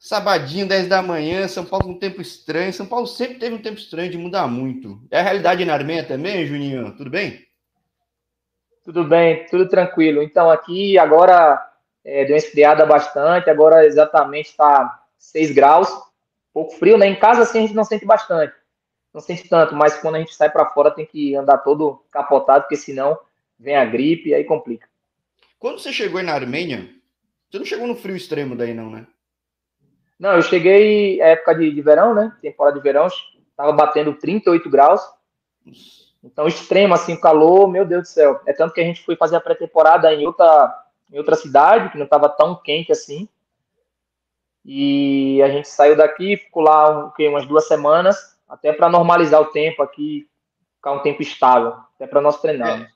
Sabadinho, 10 da manhã, São Paulo com um tempo estranho. São Paulo sempre teve um tempo estranho de mudar muito. É a realidade na Armênia também, Juninho? Tudo bem? Tudo bem, tudo tranquilo. Então, aqui agora é, deu uma esfriada bastante, agora exatamente está 6 graus, pouco frio, né? Em casa, assim, a gente não sente bastante, não sente tanto, mas quando a gente sai para fora tem que andar todo capotado, porque senão vem a gripe e aí complica. Quando você chegou na Armênia, você não chegou no frio extremo daí, não, né? Não, eu cheguei época de, de verão, né? Temporada de verão, tava batendo 38 graus. Então, extremo, assim, calor, meu Deus do céu. É tanto que a gente foi fazer a pré-temporada em outra, em outra cidade, que não estava tão quente assim. E a gente saiu daqui, ficou lá um, umas duas semanas, até para normalizar o tempo aqui, ficar um tempo estável, até para nós treinarmos. É,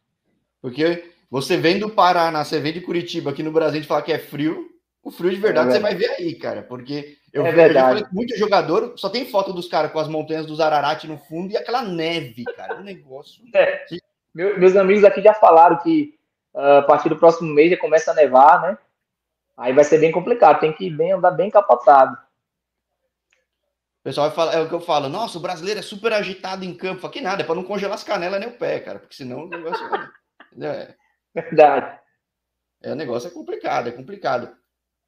porque você vem do Paraná, você vem de Curitiba, aqui no Brasil a gente fala que é frio, o frio de verdade é você vai ver aí, cara. Porque eu, é verdade. eu já falei muito jogador, só tem foto dos caras com as montanhas dos Ararat no fundo e aquela neve, cara. O negócio. É. Meu, meus amigos aqui já falaram que uh, a partir do próximo mês já começa a nevar, né? Aí vai ser bem complicado, tem que bem, andar bem capotado. O pessoal vai falar, é o que eu falo, nossa, o brasileiro é super agitado em campo. Que nada, é para não congelar as canelas nem o pé, cara, porque senão o negócio. é... Verdade. É, o negócio é complicado, é complicado.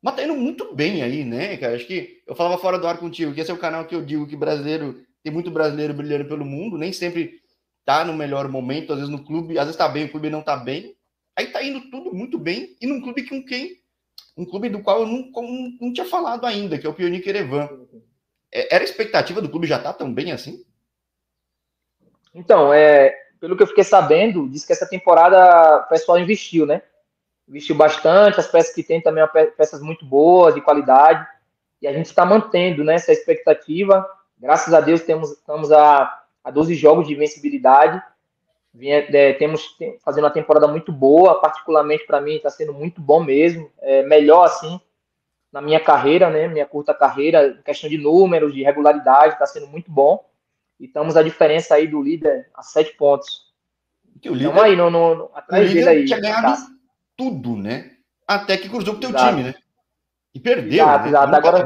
Mas tá indo muito bem aí, né, cara? Acho que eu falava fora do ar contigo, que esse é o canal que eu digo que brasileiro tem muito brasileiro brilhando pelo mundo, nem sempre tá no melhor momento, às vezes no clube, às vezes tá bem, o clube não tá bem. Aí tá indo tudo muito bem, e num clube com quem? Um clube do qual eu não, não, não tinha falado ainda, que é o Pionic Erevan. É, era a expectativa do clube já tá tão bem assim? Então, é, pelo que eu fiquei sabendo, diz que essa temporada o pessoal investiu, né? Investiu bastante, as peças que tem também são peças muito boas, de qualidade, e a gente está mantendo né, essa expectativa. Graças a Deus temos, estamos a, a 12 jogos de invencibilidade, é, temos tem, fazendo uma temporada muito boa, particularmente para mim está sendo muito bom mesmo, é, melhor assim na minha carreira, né, minha curta carreira, questão de números, de regularidade, está sendo muito bom. E estamos a diferença aí do líder a sete pontos. Que o líder, então aí, no, no, no atrás dele aí. Tinha ganhado tá tudo, né? Até que cruzou pro teu exato. time, né? E perdeu. Exato, né? exato. Agora,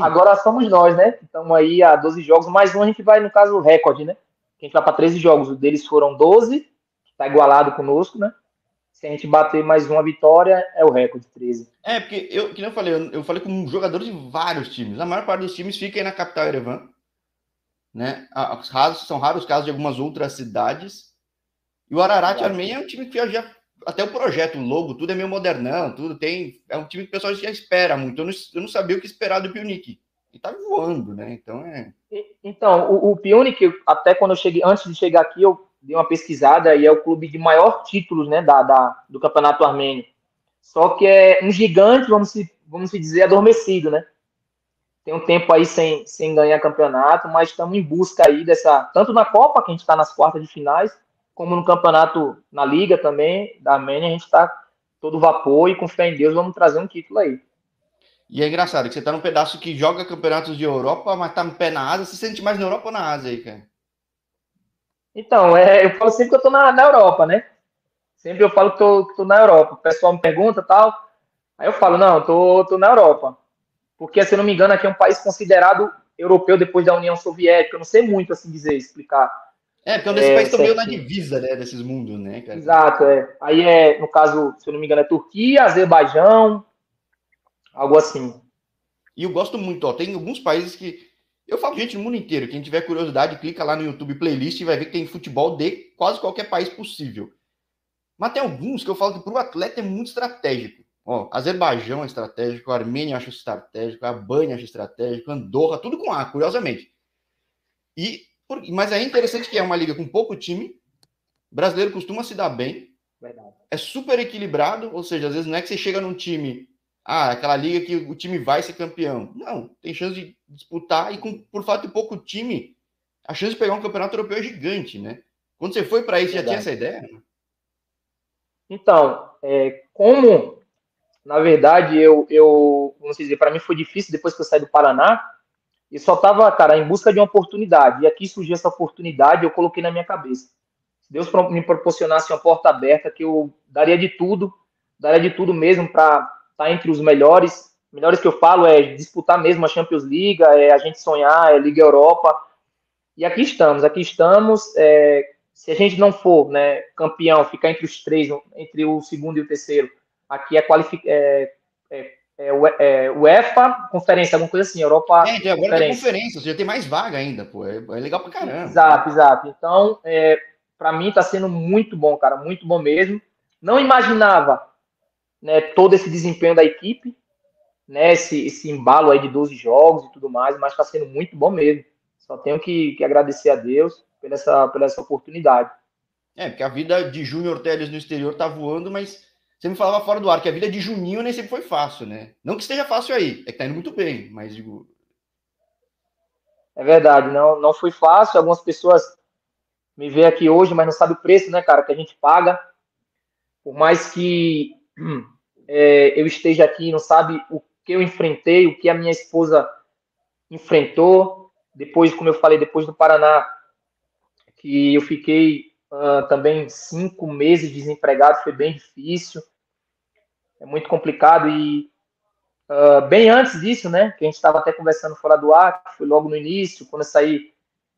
agora somos nós, né? Estamos aí a 12 jogos, mais um a gente vai, no caso, recorde, né? A gente vai para 13 jogos. O deles foram 12, está igualado conosco, né? Se a gente bater mais uma vitória, é o recorde, 13. É, porque eu, que eu falei, eu, eu falei com jogadores de vários times. A maior parte dos times fica aí na capital Erevan. Né? Raros, são raros casos de algumas outras cidades. E o Ararat Armênia é um time que já até o projeto, o logo, tudo é meio modernão, tudo tem. É um time que o pessoal já espera muito. Eu não, eu não sabia o que esperar do Pionic. E tá voando, né? Então é. Então, o, o Pionic, até quando eu cheguei, antes de chegar aqui, eu dei uma pesquisada e é o clube de maior títulos, né, da, da do campeonato armênio. Só que é um gigante, vamos se, vamos se dizer, adormecido, né? Tem um tempo aí sem, sem ganhar campeonato, mas estamos em busca aí dessa. Tanto na Copa, que a gente está nas quartas de finais, como no campeonato, na Liga também, da Armênia, a gente está todo vapor e com fé em Deus vamos trazer um título aí. E é engraçado que você está num pedaço que joga campeonatos de Europa, mas está no pé na Ásia. Você se sente mais na Europa ou na Ásia aí, cara? Então, é, eu falo sempre que eu estou na, na Europa, né? Sempre eu falo que estou na Europa. O pessoal me pergunta tal. Aí eu falo, não, tô, tô na Europa. Porque, se eu não me engano, aqui é um país considerado europeu depois da União Soviética. Eu não sei muito assim dizer, explicar. É, porque é um desses é, países estão meio na divisa, né, desses mundos, né, cara? Exato, é. Aí é, no caso, se eu não me engano, é Turquia, Azerbaijão, algo assim. E eu gosto muito, ó, tem alguns países que eu falo gente no mundo inteiro, quem tiver curiosidade, clica lá no YouTube playlist e vai ver que tem futebol de quase qualquer país possível. Mas tem alguns que eu falo que para o atleta é muito estratégico. Ó, Azerbaijão é estratégico, a Armênia acho estratégico, a Albânia acho estratégico, Andorra, tudo com A, curiosamente. E mas é interessante que é uma liga com pouco time. O brasileiro costuma se dar bem. Verdade. É super equilibrado, ou seja, às vezes não é que você chega num time, ah, aquela liga que o time vai ser campeão. Não, tem chance de disputar e com, por fato de pouco time, a chance de pegar um campeonato europeu é gigante, né? Quando você foi para isso, já tinha essa ideia? Então, é, como, na verdade, eu, eu dizer, para mim foi difícil depois que eu saí do Paraná, e só estava, cara, em busca de uma oportunidade. E aqui surgiu essa oportunidade, eu coloquei na minha cabeça. Se Deus me proporcionasse uma porta aberta, que eu daria de tudo, daria de tudo mesmo para estar tá entre os melhores melhores que eu falo é disputar mesmo a Champions League, é a gente sonhar, é Liga Europa. E aqui estamos, aqui estamos. É, se a gente não for né, campeão, ficar entre os três, entre o segundo e o terceiro, aqui é, qualific... é, é, é, é UEFA, conferência, alguma coisa assim, Europa. É, agora tem conferência, você já tem mais vaga ainda, pô. É, é legal pra caramba. Exato, exato. Então, é, para mim tá sendo muito bom, cara, muito bom mesmo. Não imaginava né, todo esse desempenho da equipe, né, esse, esse embalo aí de 12 jogos e tudo mais, mas está sendo muito bom mesmo. Só tenho que, que, agradecer a Deus pela essa, pela essa oportunidade. É, porque a vida de Júnior Teles no exterior tá voando, mas você me falava fora do ar que a vida de Juninho nem sempre foi fácil, né? Não que esteja fácil aí, é que tá indo muito bem, mas digo. É verdade, não, não foi fácil. Algumas pessoas me veem aqui hoje, mas não sabem o preço, né, cara, que a gente paga. Por mais que é, eu esteja aqui, não sabe o que eu enfrentei, o que a minha esposa enfrentou. Depois, como eu falei, depois do Paraná, que eu fiquei uh, também cinco meses desempregado, foi bem difícil, é muito complicado. E uh, bem antes disso, né, que a gente estava até conversando fora do ar, que foi logo no início, quando eu saí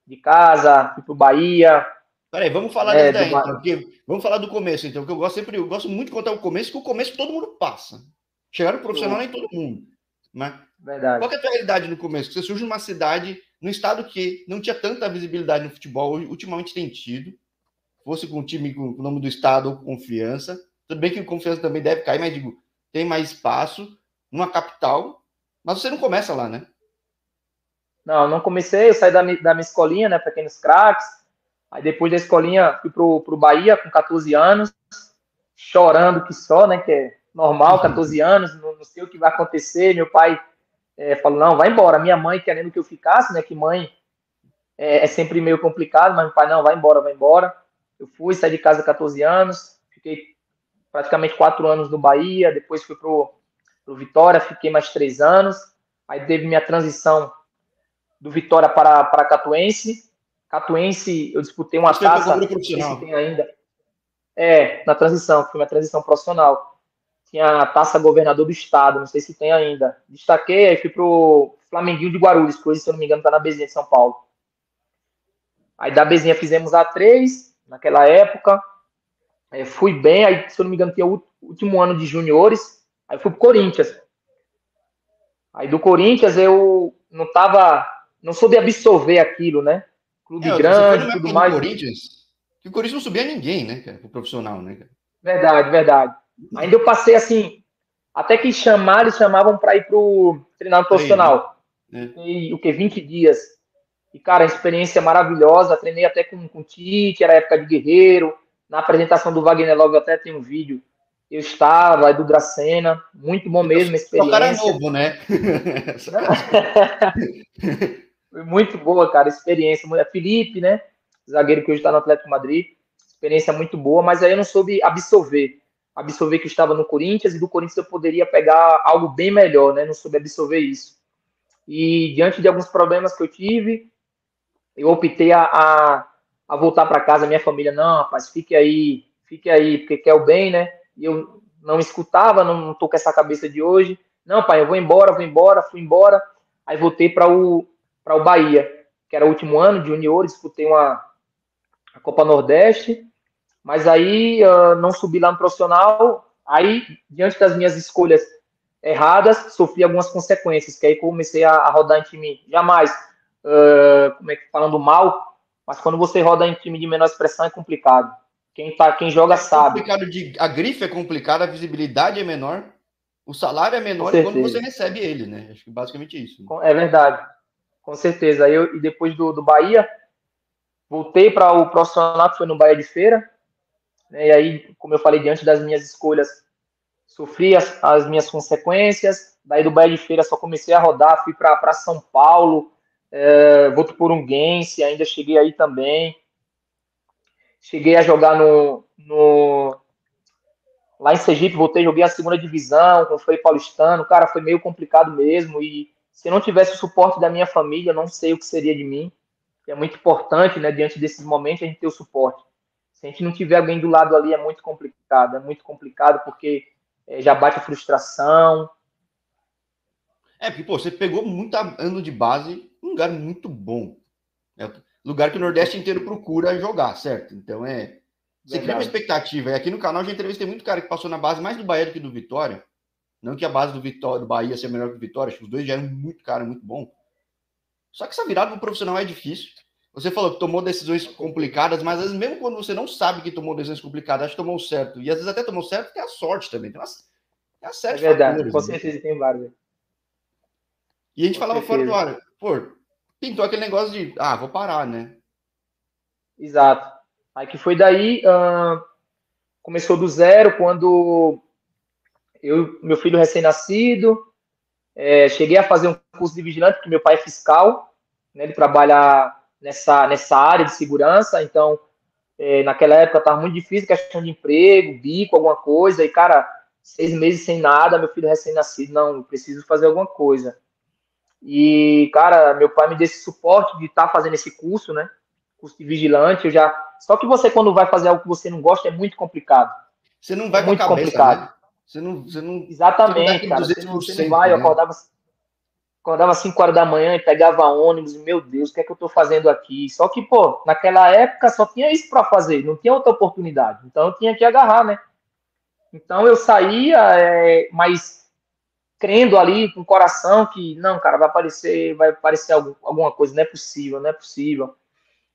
de casa, fui para o Bahia, Peraí, vamos falar é, daí, então, porque, vamos falar do começo, então, que eu gosto sempre, eu gosto muito de contar o começo, que o começo todo mundo passa. Chegar no profissional nem todo mundo. Né? Verdade. Qual é a tua realidade no começo? Você surge numa cidade, num estado que não tinha tanta visibilidade no futebol, ultimamente tem tido. Fosse com um time com o nome do estado, confiança. Tudo bem que confiança também deve cair, mas digo, tem mais espaço, numa capital, mas você não começa lá, né? Não, não comecei, eu saí da, da minha escolinha, né, pequenos craques, Aí depois da escolinha fui pro, pro Bahia com 14 anos, chorando que só, né? Que é normal, 14 uhum. anos, não, não sei o que vai acontecer. Meu pai é, falou, não, vai embora. Minha mãe querendo que eu ficasse, né? Que mãe é, é, sempre meio complicado, mas meu pai, não, vai embora, vai embora. Eu fui, saí de casa 14 anos, fiquei praticamente quatro anos no Bahia, depois fui pro, pro Vitória, fiquei mais três anos. Aí teve minha transição do Vitória para, para Catuense, Catuense, eu disputei uma Você taça, não sei se tem ainda. É, na transição, foi uma transição profissional. Tinha a taça governador do estado, não sei se tem ainda. Destaquei, aí fui pro Flamenguinho de Guarulhos, que hoje, se eu não me engano, tá na Bezinha de São Paulo. Aí da Bezinha fizemos a três naquela época. Aí fui bem, aí, se eu não me engano, tinha o último ano de juniores. Aí fui pro Corinthians. Aí do Corinthians eu não tava, não soube absorver aquilo, né? clube é, grande, tudo mais. Corinthians, que o Corinthians não subia ninguém, né, cara, pro profissional, né, cara? Verdade, verdade. Ainda eu passei assim, até que chamaram, eles chamavam para ir pro treinar no profissional. Né? E, o que 20 dias. E cara, experiência maravilhosa, treinei até com com Tite, era época de guerreiro. Na apresentação do Wagner Love até tem um vídeo. Eu estava, do Dracena, muito bom mesmo, experiência. O cara é novo, né? Foi muito boa, cara, experiência. Felipe, né? Zagueiro que hoje está no Atlético Madrid. Experiência muito boa, mas aí eu não soube absorver. Absorver que eu estava no Corinthians e do Corinthians eu poderia pegar algo bem melhor, né? Não soube absorver isso. E diante de alguns problemas que eu tive, eu optei a, a, a voltar para casa. Minha família, não, rapaz, fique aí, fique aí, porque quer o bem, né? E eu não escutava, não, não tô com essa cabeça de hoje. Não, pai, eu vou embora, vou embora, fui embora. Aí voltei para o, o Bahia, que era o último ano de juniores, disputei uma a Copa Nordeste, mas aí uh, não subi lá no profissional. Aí, diante das minhas escolhas erradas, sofri algumas consequências, que aí comecei a, a rodar em time jamais, uh, como é que falando mal, mas quando você roda em time de menor expressão é complicado. Quem, tá, quem joga é sabe. De, a grife é complicada, a visibilidade é menor, o salário é menor quando você recebe ele, né? Acho que basicamente isso. Né? É verdade. Com certeza. Eu, e depois do, do Bahia, voltei para o profissional que foi no Bahia de Feira. Né, e aí, como eu falei, diante das minhas escolhas, sofri as, as minhas consequências. Daí do Bahia de Feira só comecei a rodar, fui para São Paulo, é, volto por Unguense, ainda cheguei aí também. Cheguei a jogar no, no lá em Sergipe, voltei, joguei a segunda divisão com o Frei Paulistano. Cara, foi meio complicado mesmo e se não tivesse o suporte da minha família, não sei o que seria de mim. É muito importante, né, diante desses momentos, a gente ter o suporte. Se a gente não tiver alguém do lado ali, é muito complicado. É muito complicado porque é, já bate a frustração. É, porque, pô, você pegou muito ano de base, um lugar muito bom. É lugar que o Nordeste inteiro procura jogar, certo? Então é. Você cria uma expectativa. E aqui no canal já entrevistei muito cara que passou na base mais do Bahia do que do Vitória. Não que a base do, Vitória, do Bahia seja melhor que o Vitória, acho que os dois já eram muito cara, muito bom. Só que essa virada pro profissional é difícil. Você falou que tomou decisões complicadas, mas às vezes, mesmo quando você não sabe que tomou decisões complicadas, acho que tomou certo. E às vezes até tomou certo, tem a sorte também. Tem uma, tem uma é verdade, com né? certeza tem vários. E a gente com falava certeza. fora do ar, pô, pintou aquele negócio de, ah, vou parar, né? Exato. Aí que foi daí, uh, começou do zero, quando eu, meu filho recém-nascido, é, cheguei a fazer um curso de vigilante, porque meu pai é fiscal, né, ele trabalha nessa, nessa área de segurança, então é, naquela época estava muito difícil, questão de emprego, bico, alguma coisa, e cara, seis meses sem nada, meu filho recém-nascido, não, preciso fazer alguma coisa. E, cara, meu pai me deu esse suporte de estar tá fazendo esse curso, né? Curso de vigilante, eu já. Só que você, quando vai fazer algo que você não gosta, é muito complicado. Você não vai é muito cabeça, complicado. Né? Você não, você não. Exatamente, você não cara. Você não, você não vai, né? eu acordava, acordava 5 horas da manhã e pegava ônibus, meu Deus, o que é que eu tô fazendo aqui? Só que, pô, naquela época só tinha isso para fazer, não tinha outra oportunidade. Então eu tinha que agarrar, né? Então eu saía, é, mas crendo ali com o coração que, não, cara, vai aparecer, vai aparecer algum, alguma coisa, não é possível, não é possível.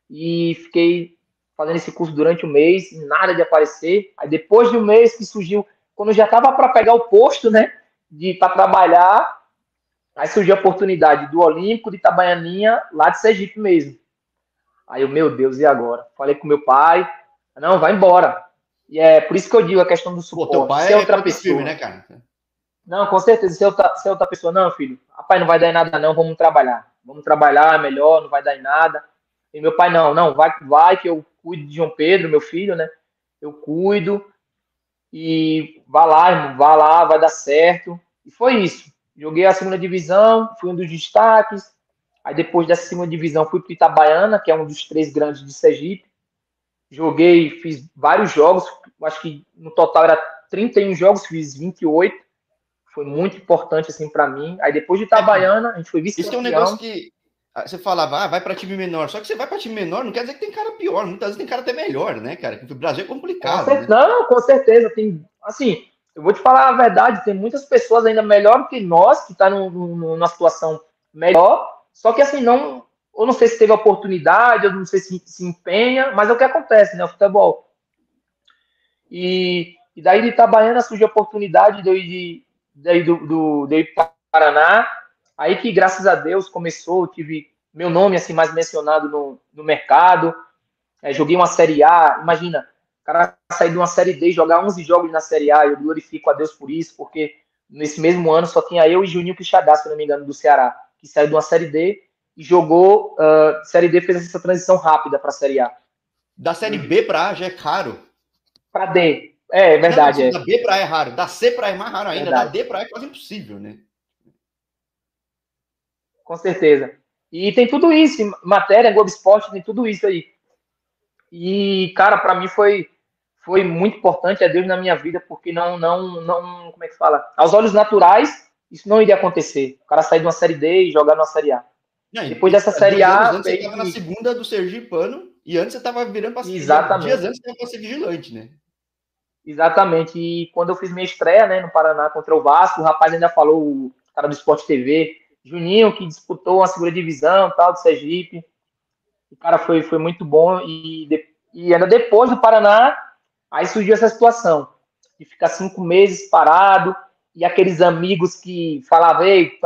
E fiquei fazendo esse curso durante um mês, nada de aparecer. Aí depois de um mês que surgiu, quando já estava para pegar o posto, né, de para trabalhar, aí surgiu a oportunidade do Olímpico de Itabaianinha, lá de Sergipe mesmo. Aí eu, meu Deus, e agora? Falei com meu pai, não, vai embora. E é por isso que eu digo a questão do suporte. Pô, teu pai é outra pessoa, filme, né, cara? Não, com certeza. Se é outra, se outra pessoa, não, filho, rapaz, não vai dar em nada, não, vamos trabalhar. Vamos trabalhar melhor, não vai dar em nada. E meu pai, não, não, vai, vai que eu cuido de João Pedro, meu filho, né? Eu cuido. E vá lá, irmão, vá lá, vai dar certo. E foi isso. Joguei a segunda divisão, fui um dos destaques. Aí depois dessa segunda divisão fui para Itabaiana, que é um dos três grandes de Sergipe. Joguei, fiz vários jogos, acho que no total era 31 jogos, fiz 28 foi muito importante assim para mim. Aí depois de Itabaiana, a gente foi vice Isso é um negócio que ah, você falava, ah, vai para time menor. Só que você vai para time menor, não quer dizer que tem cara pior. Muitas vezes tem cara até melhor, né, cara? o Brasil é complicado. Com né? Não, com certeza. Tem, assim, eu vou te falar a verdade, tem muitas pessoas ainda melhor que nós, que tá no, no, numa situação melhor. Só que assim, não. Eu não sei se teve oportunidade, eu não sei se se empenha, mas é o que acontece, né? O futebol. E, e daí de Itabaiana surgiu a oportunidade de eu ir de, daí do, do, do Paraná, aí que graças a Deus começou, tive meu nome assim mais mencionado no, no mercado, é, joguei uma Série A, imagina, o cara sair de uma Série D e jogar 11 jogos na Série A, eu glorifico a Deus por isso, porque nesse mesmo ano só tinha eu e Juninho Quixadá, se não me engano, do Ceará, que saiu de uma Série D e jogou, uh, Série D fez essa transição rápida para a Série A. Da Série B para A já é caro. Para D, é, é verdade. Não, é. Da B para A é raro. Da C para A é mais raro ainda. Verdade. Da D para A é quase impossível, né? Com certeza. E tem tudo isso, matéria, Globo Esporte, tem tudo isso aí. E, cara, para mim foi foi muito importante a Deus na minha vida, porque não, não, não, como é que fala? Aos olhos naturais, isso não iria acontecer. O cara sair de uma série D e jogar numa série A. Não, Depois dessa série A. Antes você estava na segunda do Sergipano e antes você estava virando para Exatamente. Dias antes você estava para ser vigilante, né? Exatamente. E quando eu fiz minha estreia né, no Paraná contra o Vasco, o rapaz ainda falou, o cara do Esporte TV, Juninho, que disputou uma segunda divisão tal, do Sergipe. O cara foi, foi muito bom. E, e ainda depois do Paraná, aí surgiu essa situação de ficar cinco meses parado e aqueles amigos que falavam, ei,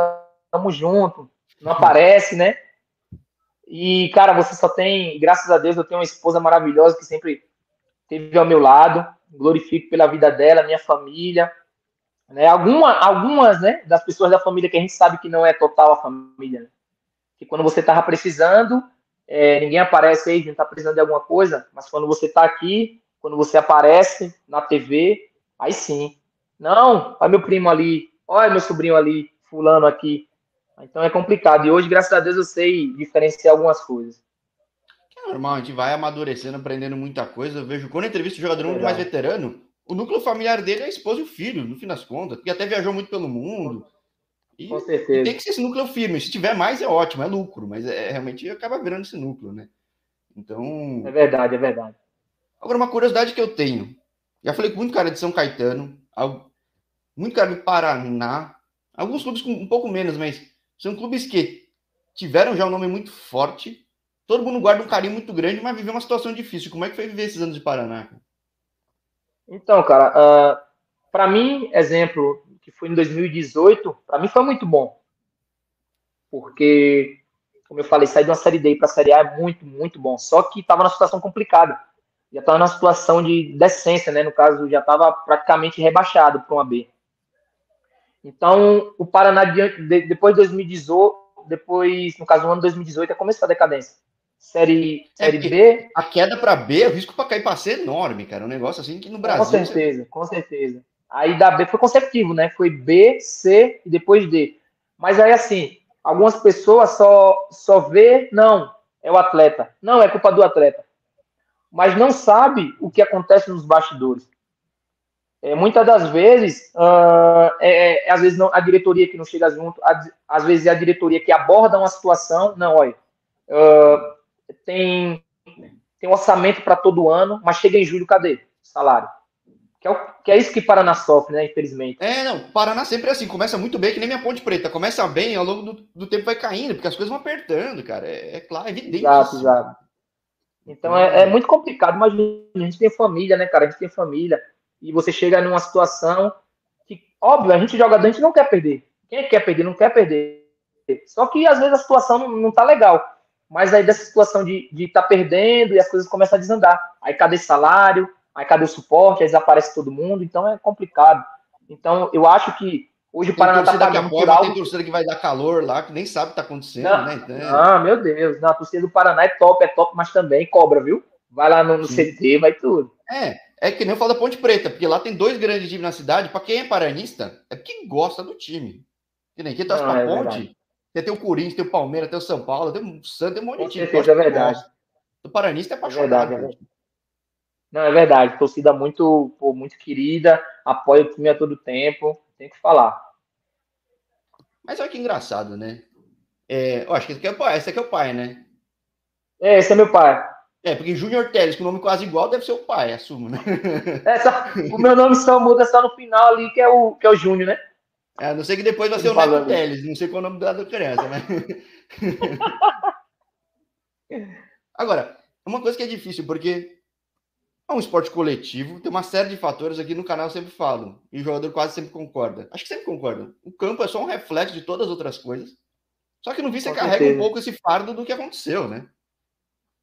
tamo junto, não aparece, né? E, cara, você só tem, graças a Deus, eu tenho uma esposa maravilhosa que sempre esteve ao meu lado glorifico pela vida dela, minha família, né? Alguma, algumas, né, das pessoas da família que a gente sabe que não é total a família, né? que quando você tava precisando, é, ninguém aparece aí, a gente tá precisando de alguma coisa, mas quando você tá aqui, quando você aparece na TV, aí sim. Não, olha meu primo ali, olha meu sobrinho ali, fulano aqui. Então é complicado. E hoje, graças a Deus, eu sei diferenciar algumas coisas normal, a gente vai amadurecendo, aprendendo muita coisa. Eu vejo quando eu entrevisto o jogador muito mais veterano, o núcleo familiar dele é a esposa e o filho, no fim das contas, porque até viajou muito pelo mundo. E, Com certeza. Tem que ser esse núcleo firme. Se tiver mais, é ótimo, é lucro, mas é, é realmente acaba virando esse núcleo, né? Então. É verdade, é verdade. Agora, uma curiosidade que eu tenho. Já falei com muito cara de São Caetano, muito cara do Paraná, alguns clubes com um pouco menos, mas são clubes que tiveram já um nome muito forte. Todo mundo guarda um carinho muito grande, mas viveu uma situação difícil. Como é que foi viver esses anos de Paraná? Então, cara, uh, ah, para mim, exemplo, que foi em 2018, para mim foi muito bom. Porque, como eu falei, sair de uma Série D para a Série A é muito, muito bom. Só que estava numa situação complicada. Já estava numa situação de decência, né? No caso, já estava praticamente rebaixado para uma B. Então, o Paraná, depois de 2018, depois, no caso, no ano 2018, é começou a decadência. Série, é, série B. A queda para B, o risco para cair para C é enorme, cara. Um negócio assim que no Brasil. Com certeza, você... com certeza. Aí da B foi consecutivo, né? Foi B, C e depois D. Mas aí, assim, algumas pessoas só, só vê, não, é o atleta. Não, é culpa do atleta. Mas não sabe o que acontece nos bastidores. É, muitas das vezes, uh, é, é, às vezes não, a diretoria que não chega junto, às vezes é a diretoria que aborda uma situação, não, olha, uh, tem, tem um orçamento para todo ano, mas chega em julho, cadê? Salário. Que é, o, que é isso que Paraná sofre, né? Infelizmente. É, não, Paraná sempre é assim, começa muito bem, que nem minha Ponte Preta. Começa bem, ao longo do, do tempo vai caindo, porque as coisas vão apertando, cara. É, é claro, é evidente. Exato, exato. Então é, é, muito complicado, mas a gente tem família, né, cara? A gente tem família. E você chega numa situação que, óbvio, a gente jogador, a gente não quer perder. Quem quer perder, não quer perder. Só que às vezes a situação não, não tá legal. Mas aí dessa situação de estar de tá perdendo e as coisas começam a desandar. Aí cadê salário? Aí cadê o suporte? Aí desaparece todo mundo. Então é complicado. Então eu acho que hoje o Paraná está pagando por algo... Tem torcida que vai dar calor lá, que nem sabe o que está acontecendo, não, né? Então, é... Ah, meu Deus. Não, a torcida do Paraná é top, é top, mas também cobra, viu? Vai lá no, no CT, vai tudo. É, é que nem eu falo da Ponte Preta, porque lá tem dois grandes times na cidade. Para quem é paranista, é porque gosta do time. Que nem quem torce para é Ponte, verdade. Você tem o Corinthians, tem o Palmeiras, tem o São Paulo, tem o Santos, tem um monte de time. é verdade. O Paranista é apaixonado. É verdade, é Não, é verdade. Torcida muito, pô, muito querida, apoia o time a todo tempo. Tem que falar. Mas olha que engraçado, né? É, eu acho que esse aqui é o pai, esse aqui é o pai, né? É, esse é meu pai. É, porque Júnior Teles, com o nome quase igual, deve ser o pai, assumo, né? É, só, o meu nome só muda só no final ali, que é o, que é o Júnior, né? É, não sei que depois vai ser o Neto Teles, não sei qual é o nome da criança, né? Agora, uma coisa que é difícil, porque é um esporte coletivo, tem uma série de fatores aqui no canal eu sempre falo, e o jogador quase sempre concorda. Acho que sempre concorda. O campo é só um reflexo de todas as outras coisas. Só que no vi você carrega certeza. um pouco esse fardo do que aconteceu, né?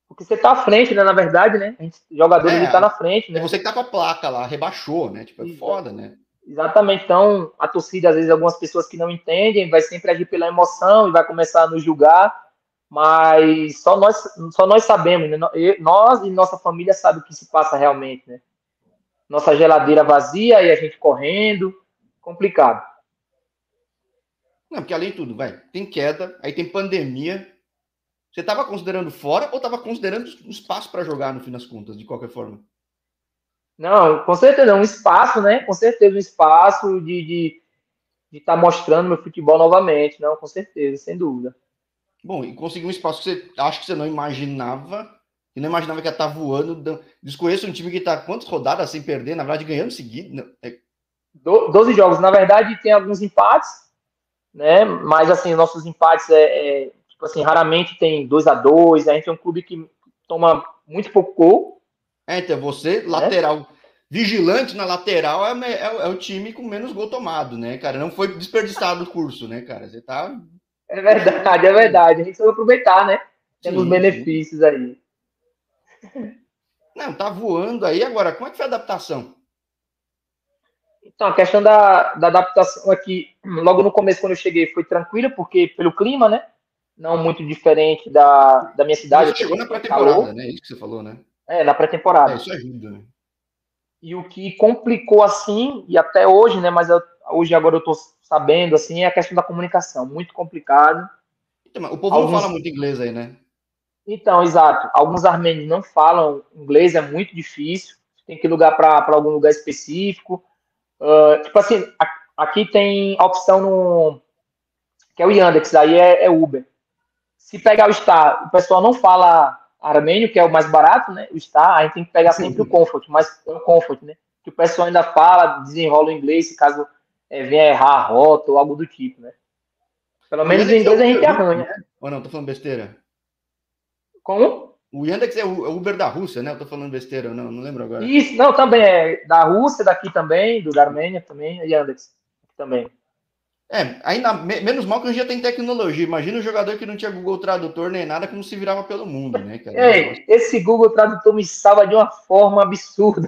Porque você tá à frente, né? Na verdade, né? A o jogador é, ele tá na frente, né? É você que tá com a placa lá, rebaixou, né? Tipo, é foda, né? Exatamente. Então, a torcida, às vezes, algumas pessoas que não entendem, vai sempre agir pela emoção e vai começar a nos julgar, mas só nós, só nós sabemos, né? Nós e nossa família sabem o que se passa realmente, né? Nossa geladeira vazia e a gente correndo, complicado. Não, porque além de tudo, vai, tem queda, aí tem pandemia. Você estava considerando fora ou estava considerando um espaço para jogar no fim das contas, de qualquer forma? Não, com certeza, um espaço, né? Com certeza, um espaço de estar de, de tá mostrando meu futebol novamente, não, com certeza, sem dúvida. Bom, e conseguir um espaço que você acha que você não imaginava, e não imaginava que ia estar tá voando. Desconheço um time que está quantas rodadas sem perder, na verdade, ganhando seguido. É... Doze jogos, na verdade, tem alguns empates, né? Mas assim, nossos empates é, é tipo assim, raramente tem 2 a 2 a gente é um clube que toma muito pouco gol é, então você, é? lateral, vigilante na lateral, é, é, é, o time com menos gol tomado, né, cara? Não foi desperdiçado o curso, né, cara? Você tá. É verdade, é verdade. A gente vai aproveitar, né? Temos sim, benefícios sim. aí. Não, tá voando aí. Agora, como é que foi a adaptação? Então, a questão da, da adaptação aqui, logo no começo, quando eu cheguei, foi tranquila, porque pelo clima, né? Não muito diferente da, da minha cidade. Você chegou na pré-temporada, né? Isso que você falou, né? É, na pré-temporada. É, isso ajuda, né? E o que complicou assim, e até hoje, né? Mas eu, hoje agora eu tô sabendo, assim, é a questão da comunicação. Muito complicado. Então, o povo Alguns... não fala muito inglês aí, né? Então, exato. Alguns armênios não falam inglês, é muito difícil. Tem que ligar para algum lugar específico. Uh, tipo assim, aqui tem a opção no, que é o Yandex, aí é, é Uber. Se pegar o Star, o pessoal não fala armênio, que é o mais barato, né? O Star, aí tem que pegar sempre o Comfort, mas o Comfort, né? Que o pessoal ainda fala, desenrola o inglês, se caso é, venha errar a rota ou algo do tipo, né? Pelo menos em inglês a gente arranha. Né? Ou não, tô falando besteira? Como? O Yandex é o Uber da Rússia, né? Eu tô falando besteira, não, não lembro agora. Isso, não, também é da Rússia, daqui também, do da Armênia também, é Yandex também. É, ainda menos mal que hoje já tem tecnologia. Imagina um jogador que não tinha Google Tradutor nem nada, como se virava pelo mundo, né? É, esse Google Tradutor me salva de uma forma absurda.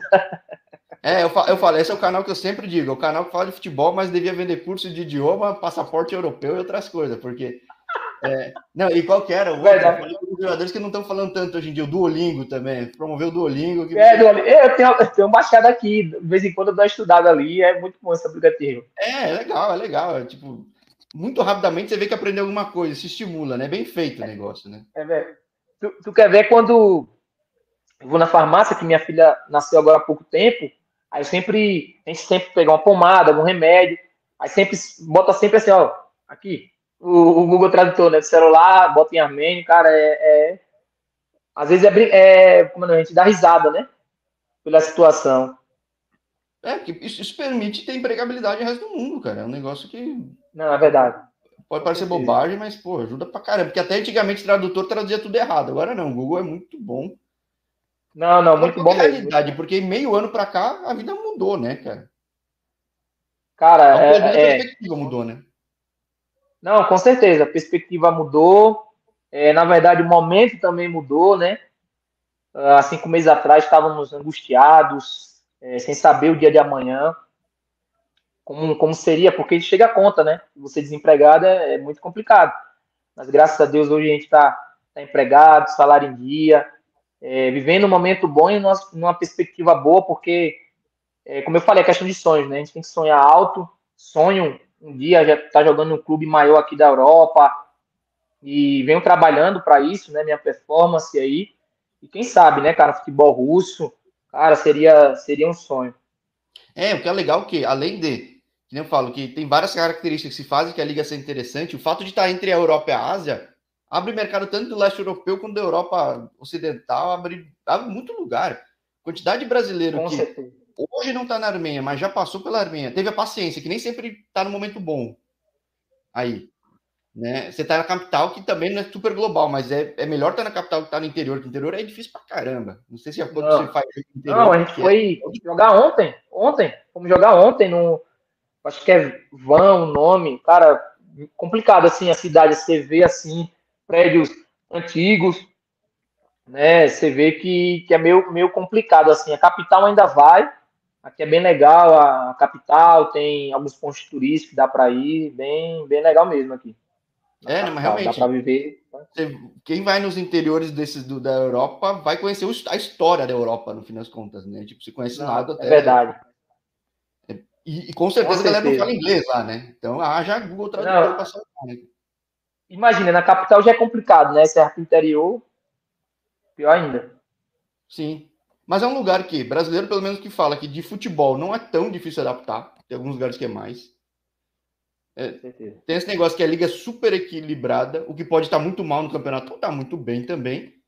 É, eu, eu falo, esse é o canal que eu sempre digo, é o canal que fala de futebol, mas devia vender curso de idioma, passaporte europeu e outras coisas, porque. É, não, e qual que era? O os jogadores que não estão falando tanto hoje em dia, o Duolingo também, promoveu o Duolingo. Que... É, Duolingo. Eu tenho, eu tenho baixado aqui, de vez em quando eu dou uma estudada ali, é muito bom esse aplicativo. É, é legal, é legal. É, tipo, muito rapidamente você vê que aprendeu alguma coisa, se estimula, né? Bem feito o negócio, né? É, velho. Tu, tu quer ver quando eu vou na farmácia, que minha filha nasceu agora há pouco tempo, Aí sempre, a gente sempre pega uma pomada, algum remédio, aí sempre bota sempre assim, ó, aqui, o, o Google Tradutor, né, celular, bota em armênio, cara, é, é às vezes é, é como é, a gente dá risada, né, pela situação. É, porque isso, isso permite ter empregabilidade no resto do mundo, cara, é um negócio que... Não, é verdade. Pode parecer bobagem, mas, pô, ajuda pra caramba, porque até antigamente o tradutor traduzia tudo errado, agora não, o Google é muito bom. Não, não, muito bom realidade, porque meio ano para cá a vida mudou, né, cara? Cara, a, é, a perspectiva mudou, né? Não, com certeza, a perspectiva mudou. É, na verdade, o momento também mudou, né? Há cinco meses atrás estávamos angustiados, é, sem saber o dia de amanhã, como, como seria, porque chega a conta, né? Você desempregado é, é muito complicado. Mas graças a Deus hoje a gente está tá empregado, salário em dia, é, vivendo um momento bom e numa, numa perspectiva boa, porque, é, como eu falei, é questão de sonhos, né? A gente tem que sonhar alto, sonho um dia já estar tá jogando um clube maior aqui da Europa e venho trabalhando para isso, né? Minha performance aí. E quem sabe, né, cara, futebol russo, cara, seria, seria um sonho. É, o que é legal que, além de, eu falo, que tem várias características que fazem que a liga seja interessante, o fato de estar entre a Europa e a Ásia abre mercado tanto do leste europeu quanto da Europa ocidental, abre, abre muito lugar. Quantidade de brasileiro Com que certeza. Hoje não está na Armênia, mas já passou pela Armênia, teve a paciência, que nem sempre está no momento bom. Aí. Né? Você está na capital, que também não é super global, mas é, é melhor estar tá na capital que estar tá no interior. No interior é difícil pra caramba. Não sei se é quando não. você faz no interior. Não, a gente foi é. jogar ontem. Ontem. Fomos jogar ontem no. Acho que é Van o nome. Cara, complicado assim a cidade. Você vê assim prédios antigos, né? Você vê que, que é meio, meio complicado assim. A capital ainda vai, aqui é bem legal a, capital, tem alguns pontos turísticos que dá para ir, bem, bem legal mesmo aqui. É, capital, mas realmente. Dá para viver. quem vai nos interiores desses do, da Europa vai conhecer a história da Europa, no fim das contas, né? Tipo, se conhece nada é até. É verdade. E, e, com certeza com a galera não fala inglês lá, né? Então, ah, já Google Tradutor né? Imagina, na capital já é complicado, né? Serra pro interior, pior ainda. Sim. Mas é um lugar que, brasileiro pelo menos que fala que de futebol não é tão difícil adaptar. Tem alguns lugares que é mais. É, tem esse negócio que a liga é super equilibrada, o que pode estar muito mal no campeonato, ou está muito bem também.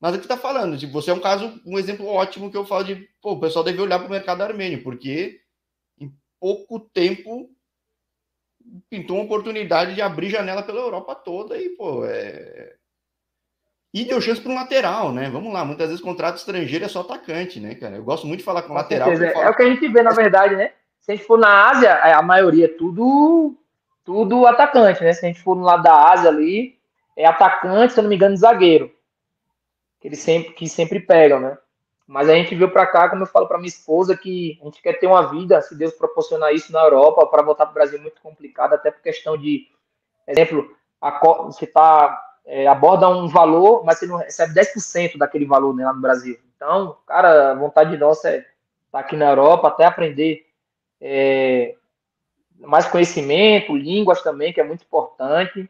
Mas é que está falando, tipo, você é um caso, um exemplo ótimo que eu falo de, pô, o pessoal deve olhar para o mercado armênio, porque em pouco tempo pintou uma oportunidade de abrir janela pela Europa toda e, pô, é... E deu chance para um lateral, né? Vamos lá, muitas vezes contrato estrangeiro é só atacante, né, cara? Eu gosto muito de falar com, com lateral. É o que a gente vê, na verdade, né? Se a gente for na Ásia, é, a maioria é tudo, tudo atacante, né? Se a gente for no lado da Ásia ali, é atacante, se eu não me engano, zagueiro. Que eles sempre, que sempre pegam, né? Mas a gente veio para cá, como eu falo para minha esposa, que a gente quer ter uma vida, se Deus proporcionar isso na Europa, para voltar para o Brasil é muito complicado, até por questão de, exemplo, a, você tá, é, aborda um valor, mas você não recebe 10% daquele valor né, lá no Brasil. Então, cara, a vontade nossa é estar tá aqui na Europa, até aprender é, mais conhecimento, línguas também, que é muito importante,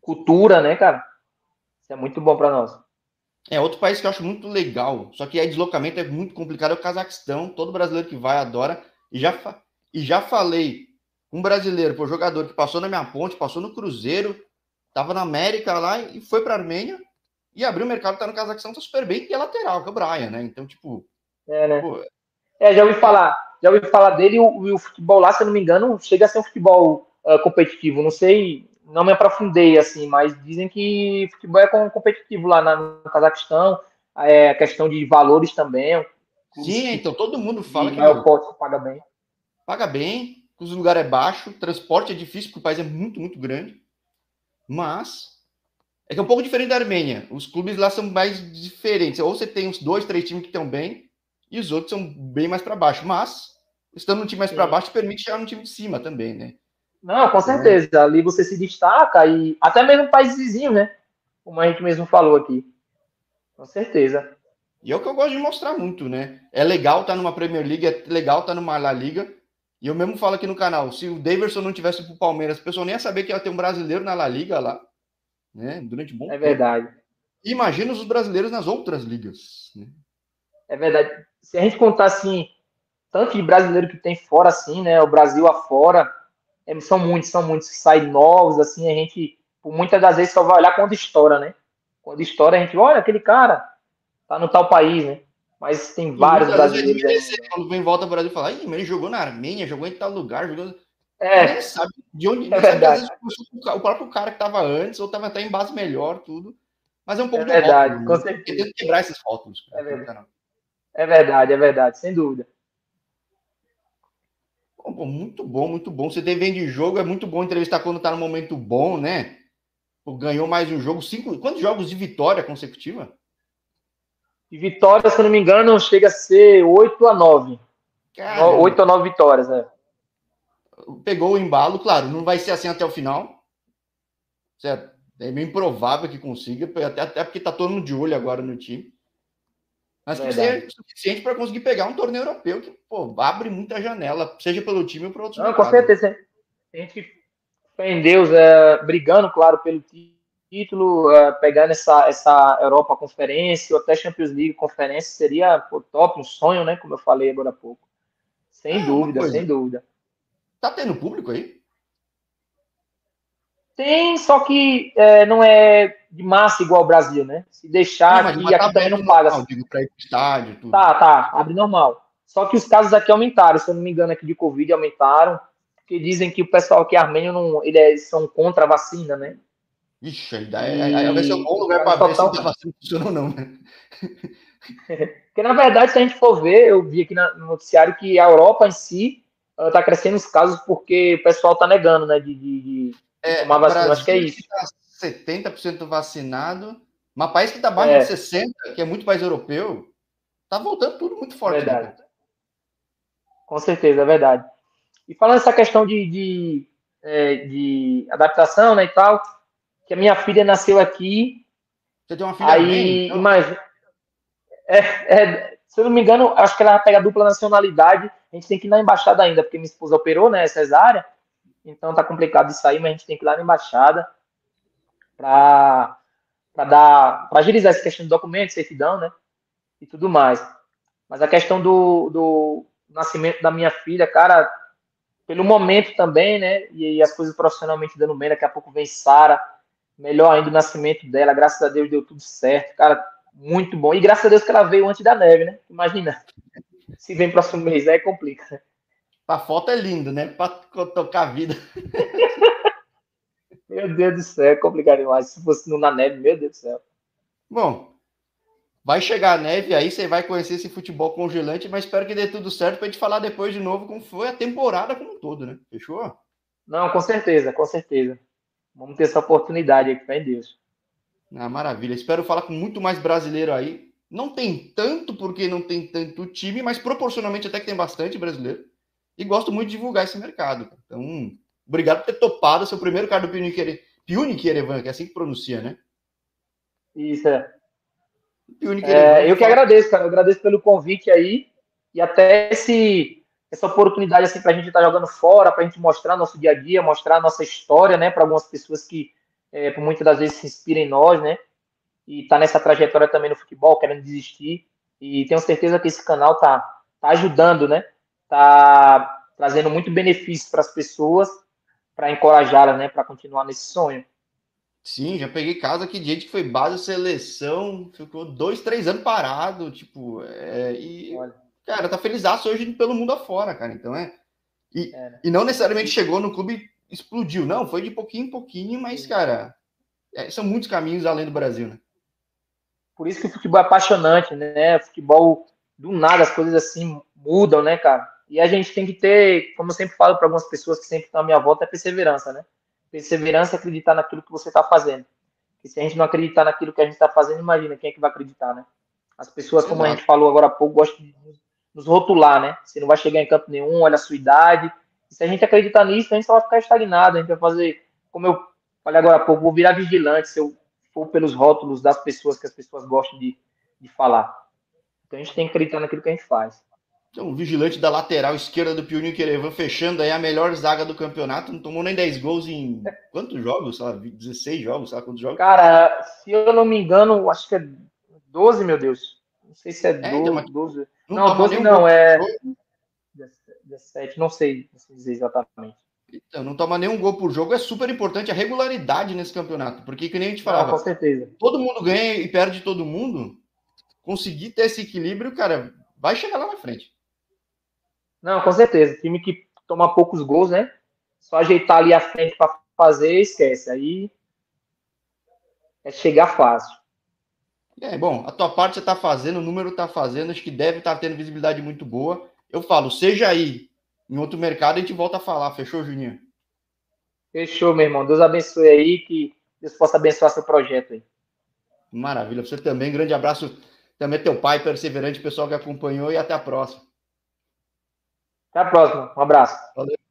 cultura, né, cara? Isso é muito bom para nós. É, outro país que eu acho muito legal, só que aí deslocamento é muito complicado, é o Cazaquistão. Todo brasileiro que vai adora. E já, fa... e já falei um brasileiro, pô, jogador que passou na minha ponte, passou no Cruzeiro, tava na América lá e foi para Armênia e abriu o mercado, tá no Cazaquistão, tá super bem, e é lateral, que é o Brian, né? Então, tipo. É, né? Pô, é, já ouvi falar, já ouvi falar dele e o, o, futebol lá, se eu não me engano, chega a ser um futebol uh, competitivo. Não sei, não me aprofundei assim, mas dizem que futebol é competitivo lá no Cazaquistão, é a questão de valores também. Sim, então todo mundo fala que. o pote paga bem. Paga bem, os lugares é baixo, transporte é difícil, porque o país é muito, muito grande. Mas é que é um pouco diferente da Armênia. Os clubes lá são mais diferentes. Ou você tem uns dois, três times que estão bem, e os outros são bem mais para baixo. Mas, estando no time mais para baixo, permite chegar no time de cima também, né? Não, com certeza. É. Ali você se destaca e até mesmo país vizinho, né? Como a gente mesmo falou aqui. Com certeza. E é o que eu gosto de mostrar muito, né? É legal estar tá numa Premier League, é legal estar tá numa La Liga. E eu mesmo falo aqui no canal, se o Daverson não tivesse pro Palmeiras, a pessoa nem ia saber que ia ter um brasileiro na La Liga lá, né? Durante um bom É tempo. verdade. Imagina os brasileiros nas outras ligas, né? É verdade. Se a gente contar assim, tanto de brasileiro que tem fora assim, né? O Brasil afora, é, são muitos, são muitos que saem novos, assim, a gente, por muitas das vezes, só vai olhar quando estoura, né? Quando estoura, a gente, olha, aquele cara tá no tal país, né? Mas tem vários brasileiros. Vezes, quando vem volta ao Brasil e fala, Ih, mas ele jogou na Armênia, jogou em tal lugar, jogou. É. sabe de onde. É verdade. o próprio cara que estava antes, ou estava até em base melhor, tudo. Mas é um pouco é verdade, rótulo, com né? certeza. Tenta quebrar esses rótulos. É verdade. é verdade, é verdade, sem dúvida. Muito bom, muito bom. Você tem vem de jogo, é muito bom entrevistar quando tá no momento bom, né? Ganhou mais um jogo. Cinco, quantos jogos de vitória consecutiva? De vitória, se eu não me engano, chega a ser 8 a 9. Caramba. 8 a 9 vitórias, né? Pegou o embalo, claro, não vai ser assim até o final. Certo? É meio improvável que consiga, até, até porque tá todo mundo de olho agora no time. Mas que seja suficiente para conseguir pegar um torneio europeu que pô, abre muita janela, seja pelo time ou para outros. Não, mercados. com certeza. A gente fé em Deus, é, brigando, claro, pelo título, é, pegando essa, essa Europa Conferência ou até Champions League Conferência seria pô, top, um sonho, né? Como eu falei agora há pouco. Sem ah, dúvida, sem dúvida. Tá tendo público aí? Tem, só que é, não é de massa igual o Brasil, né? Se deixar não, aqui, aqui tá também não paga. Normal, digo, estádio, tudo. Tá, tá, abre normal. Só que os casos aqui aumentaram, se eu não me engano, aqui de Covid aumentaram, porque dizem que o pessoal aqui armênio não, eles são contra a vacina, né? Ixi, aí, daí, aí, aí vai ser um bom lugar para ver se a vacina funciona ou não, né? porque, na verdade, se a gente for ver, eu vi aqui no noticiário que a Europa em si está crescendo os casos porque o pessoal está negando, né, de, de, de é, tomar vacina. Acho que é isso. Tá 70% vacinado. Mas país que está abaixo é. de 60%, que é muito país europeu, está voltando tudo muito forte. Né, verdade. Né? Com certeza, é verdade. E falando essa questão de, de, é, de, adaptação, né, e tal, que a minha filha nasceu aqui. Você tem uma filha Aí, então... imagina. É, é, se eu não me engano, acho que ela pega dupla nacionalidade. A gente tem que ir na embaixada ainda, porque minha esposa operou, né, cesárea. Então tá complicado de sair, mas a gente tem que ir lá na embaixada para dar para agilizar essa questão de documentos, certidão, né? E tudo mais. Mas a questão do, do nascimento da minha filha, cara, pelo momento também, né? E, e as coisas profissionalmente dando bem, daqui a pouco vem Sara, melhor ainda o nascimento dela, graças a Deus deu tudo certo, cara, muito bom. E graças a Deus que ela veio antes da neve, né? Imagina. Se vem próximo mês, aí complica. A foto é linda, né? Para tocar a vida. Meu Deus do céu, é complicado demais. Se fosse na neve, meu Deus do céu. Bom, vai chegar a neve aí, você vai conhecer esse futebol congelante, mas espero que dê tudo certo para a gente falar depois de novo como foi a temporada como um todo, né? Fechou? Não, com certeza, com certeza. Vamos ter essa oportunidade aí, fé em Deus. Ah, maravilha. Espero falar com muito mais brasileiro aí. Não tem tanto, porque não tem tanto time, mas proporcionalmente até que tem bastante brasileiro. E gosto muito de divulgar esse mercado. Então, Obrigado por ter topado seu primeiro cara do Pionic Erevan, que é assim que pronuncia, né? Isso, é. é eu que agradeço, cara. Eu agradeço pelo convite aí e até esse, essa oportunidade assim, para a gente estar tá jogando fora, para a gente mostrar nosso dia a dia, mostrar nossa história, né? Para algumas pessoas que é, por muitas das vezes se inspiram em nós, né? E tá nessa trajetória também no futebol, querendo desistir. E tenho certeza que esse canal tá, tá ajudando, né? Tá trazendo muito benefício para as pessoas, para encorajá-las, né, para continuar nesse sonho. Sim, já peguei casa que gente que foi base seleção, ficou dois, três anos parado, tipo, é, e, Olha. Cara, tá feliz hoje pelo mundo afora, cara, então é, e, é, né? e não necessariamente chegou no clube explodiu, não, foi de pouquinho em pouquinho, mas, Sim. cara, é, são muitos caminhos além do Brasil, né? Por isso que o futebol é apaixonante, né? O futebol, do nada, as coisas assim mudam, né, cara? E a gente tem que ter, como eu sempre falo para algumas pessoas que sempre estão à minha volta, é perseverança, né? Perseverança é acreditar naquilo que você está fazendo. E se a gente não acreditar naquilo que a gente está fazendo, imagina quem é que vai acreditar, né? As pessoas, como Exato. a gente falou agora há pouco, gostam de nos rotular, né? Você não vai chegar em campo nenhum, olha a sua idade. E se a gente acreditar nisso, a gente só vai ficar estagnado. A gente vai fazer, como eu falei agora há pouco, vou virar vigilante se eu for pelos rótulos das pessoas que as pessoas gostam de, de falar. Então a gente tem que acreditar naquilo que a gente faz. Então, o vigilante da lateral esquerda do Pioninho Querevan fechando aí a melhor zaga do campeonato. Não tomou nem 10 gols em quantos jogos? Lá, 16 jogos, sabe quantos jogos? Cara, se eu não me engano, acho que é 12, meu Deus. Não sei se é 12. É, então, 12. Não, não 12 não, é. 17, não sei, não sei dizer exatamente. Então, não toma nenhum gol por jogo é super importante a regularidade nesse campeonato, porque que nem a gente falava, ah, com certeza. todo mundo ganha e perde todo mundo. Conseguir ter esse equilíbrio, cara, vai chegar lá na frente. Não, com certeza. Time que toma poucos gols, né? Só ajeitar ali a frente para fazer, esquece. Aí é chegar fácil. É, bom, a tua parte você está fazendo, o número está fazendo, acho que deve estar tá tendo visibilidade muito boa. Eu falo, seja aí em outro mercado, a gente volta a falar. Fechou, Juninho? Fechou, meu irmão. Deus abençoe aí, que Deus possa abençoar seu projeto aí. Maravilha. Você também. Grande abraço também teu pai, perseverante, pessoal que acompanhou e até a próxima. Até a próxima. Um abraço. Valeu.